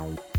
I've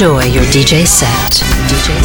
Enjoy your DJ set. DJ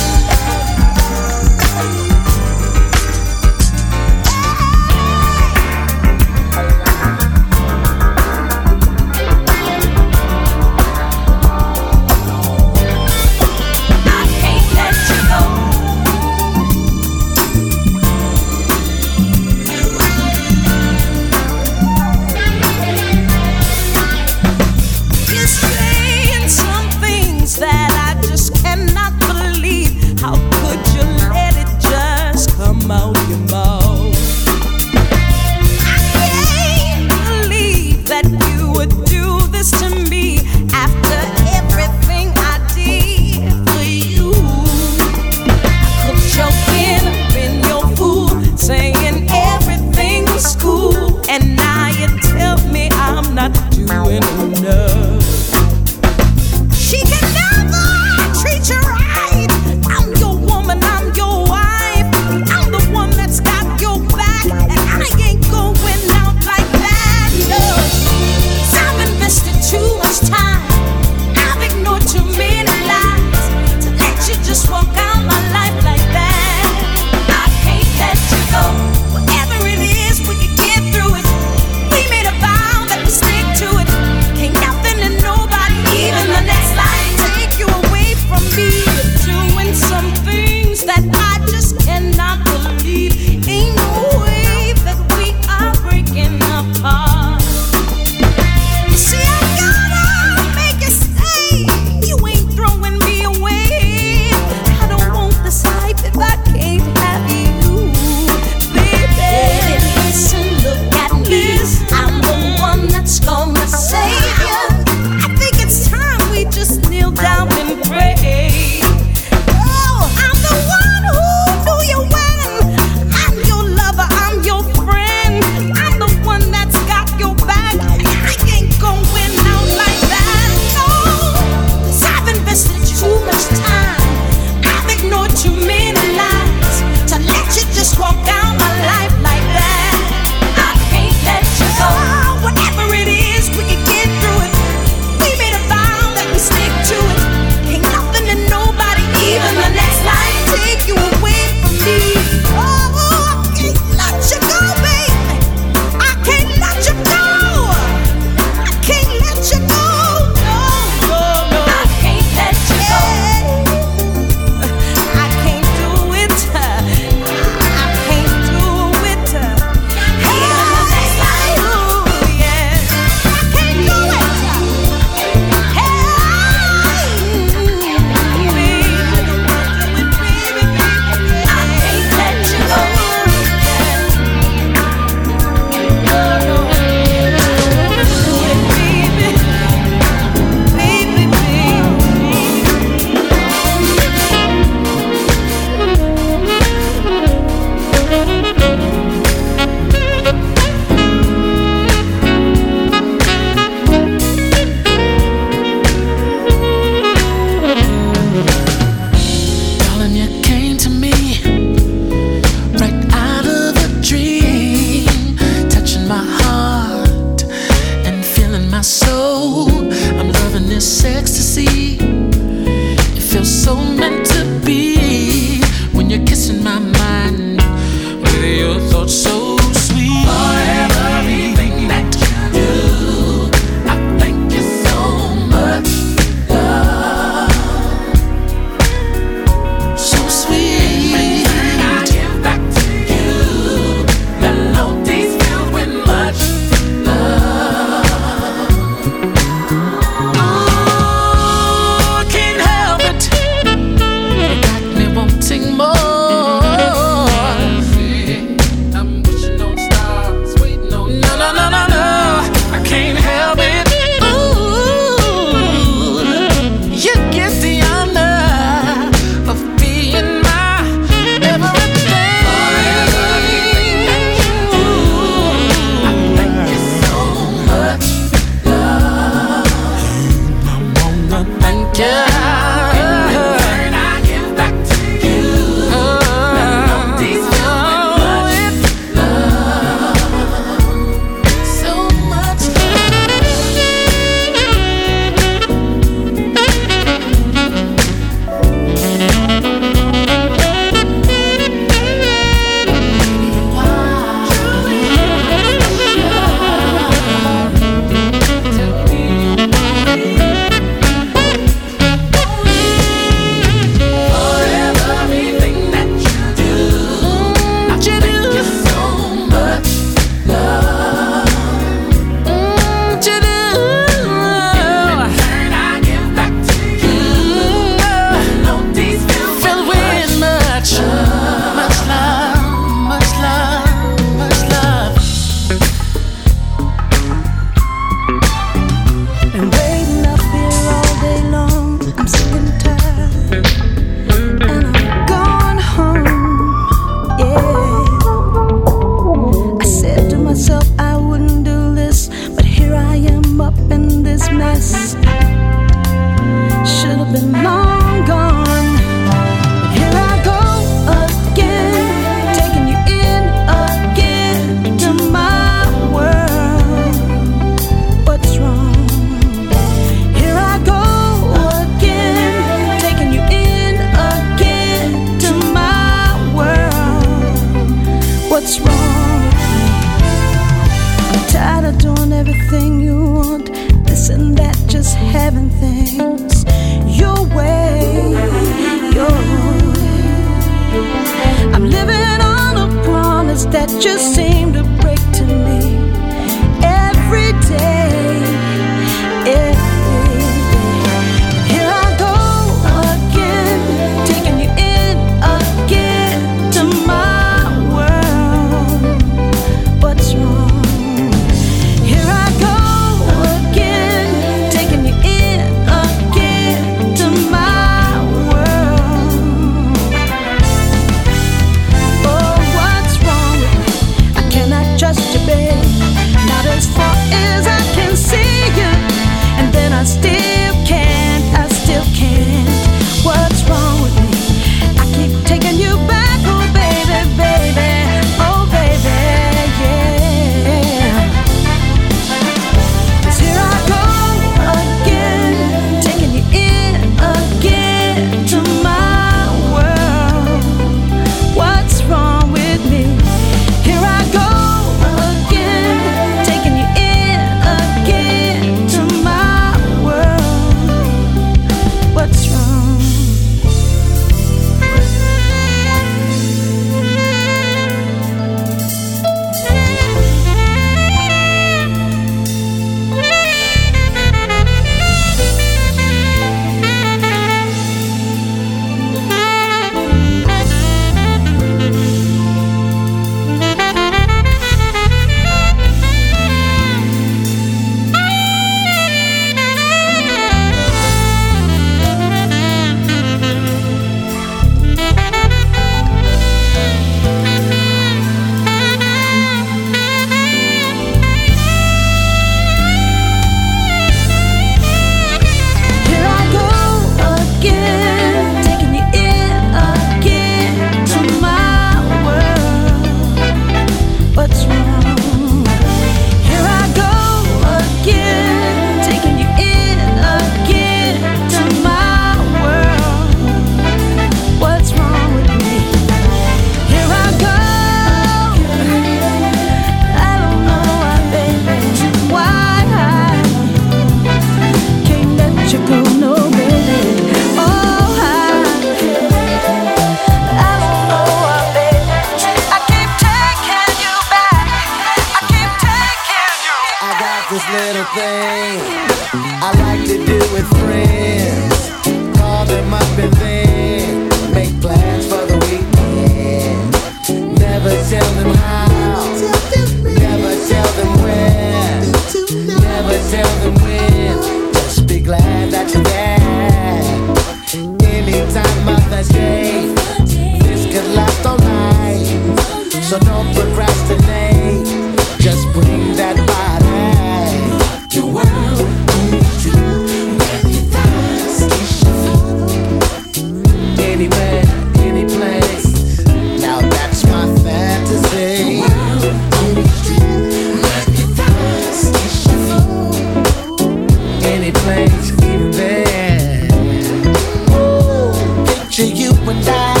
and I,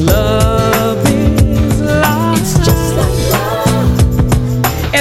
Love is lost. It's just like love.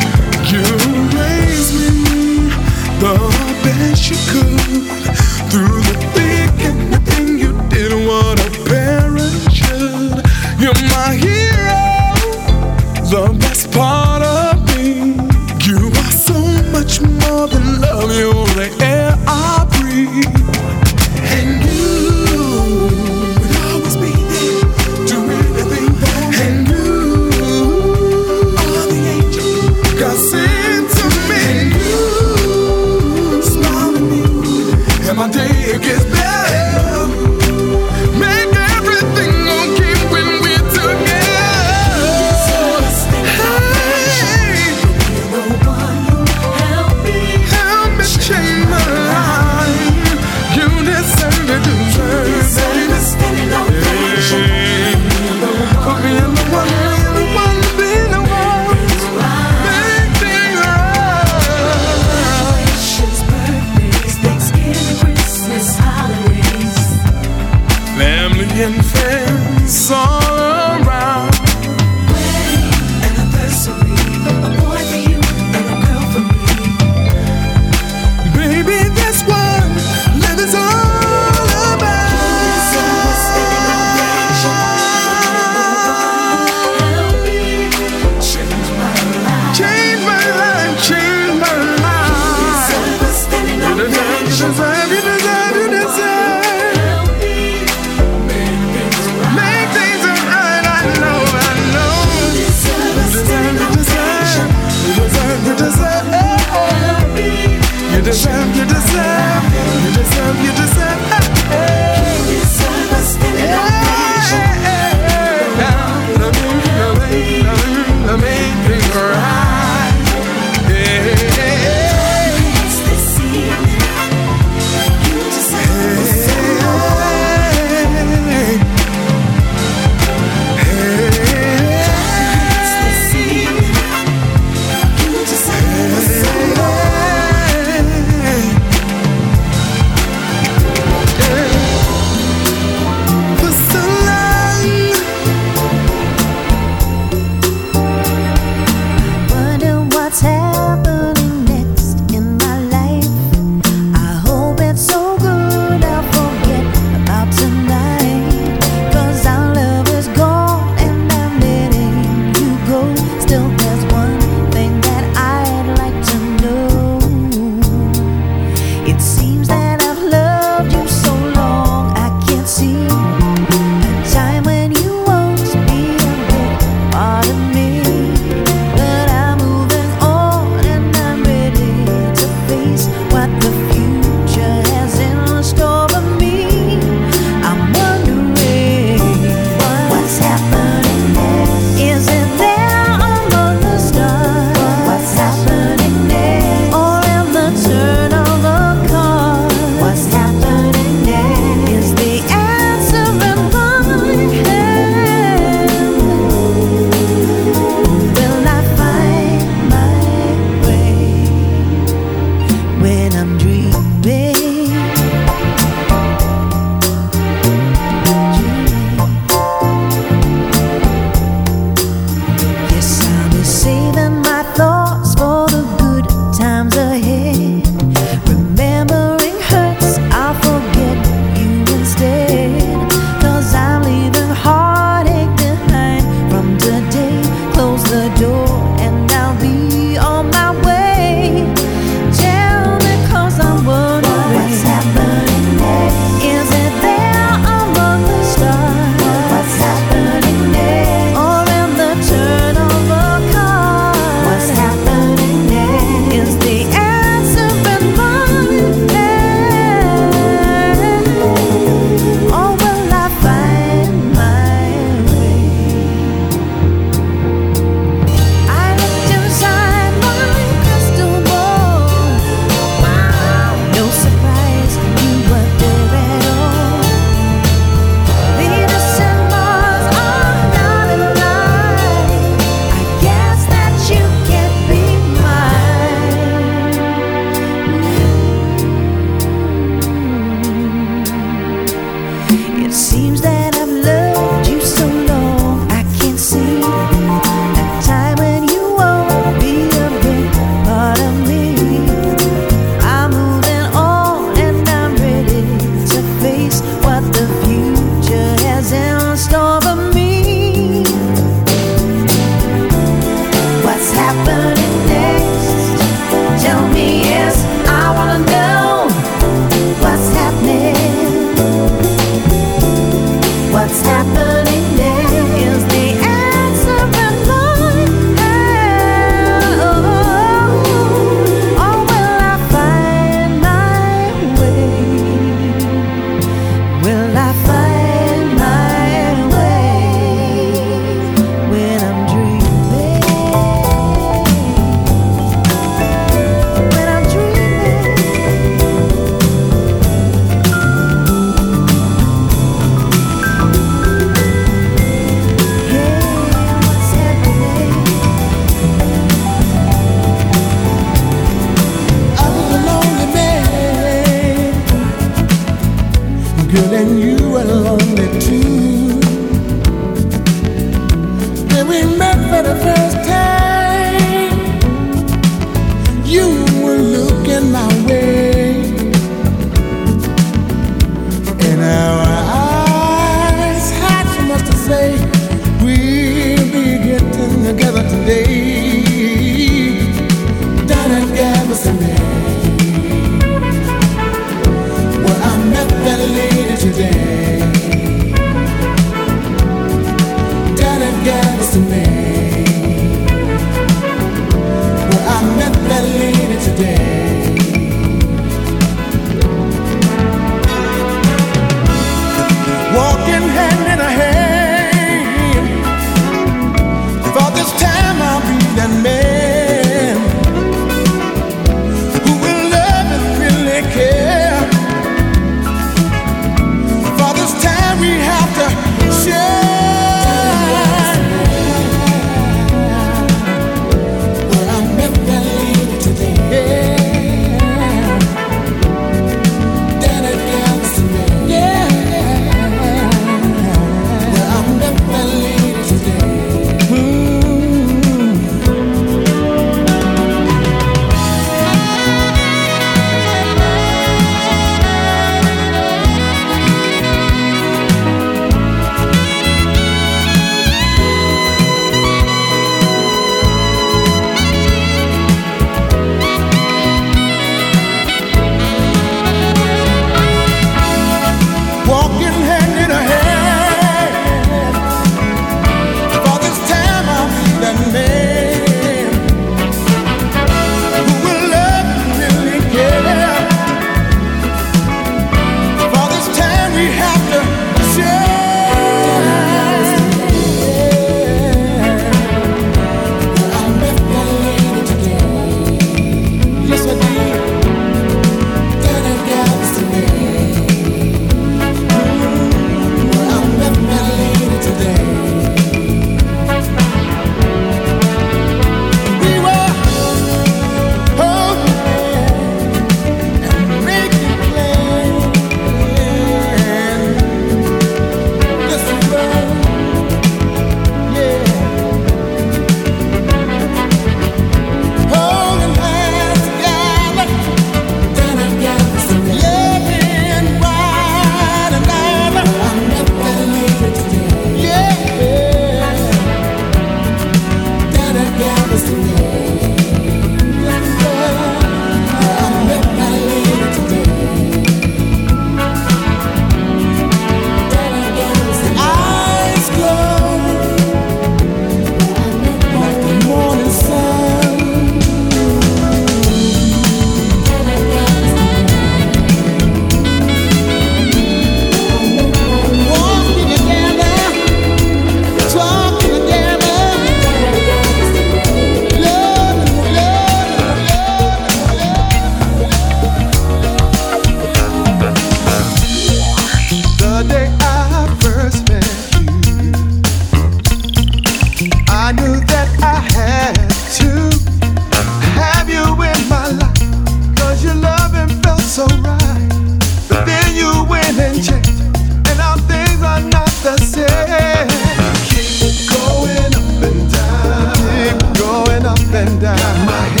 And down. My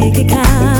Let's make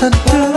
Yes,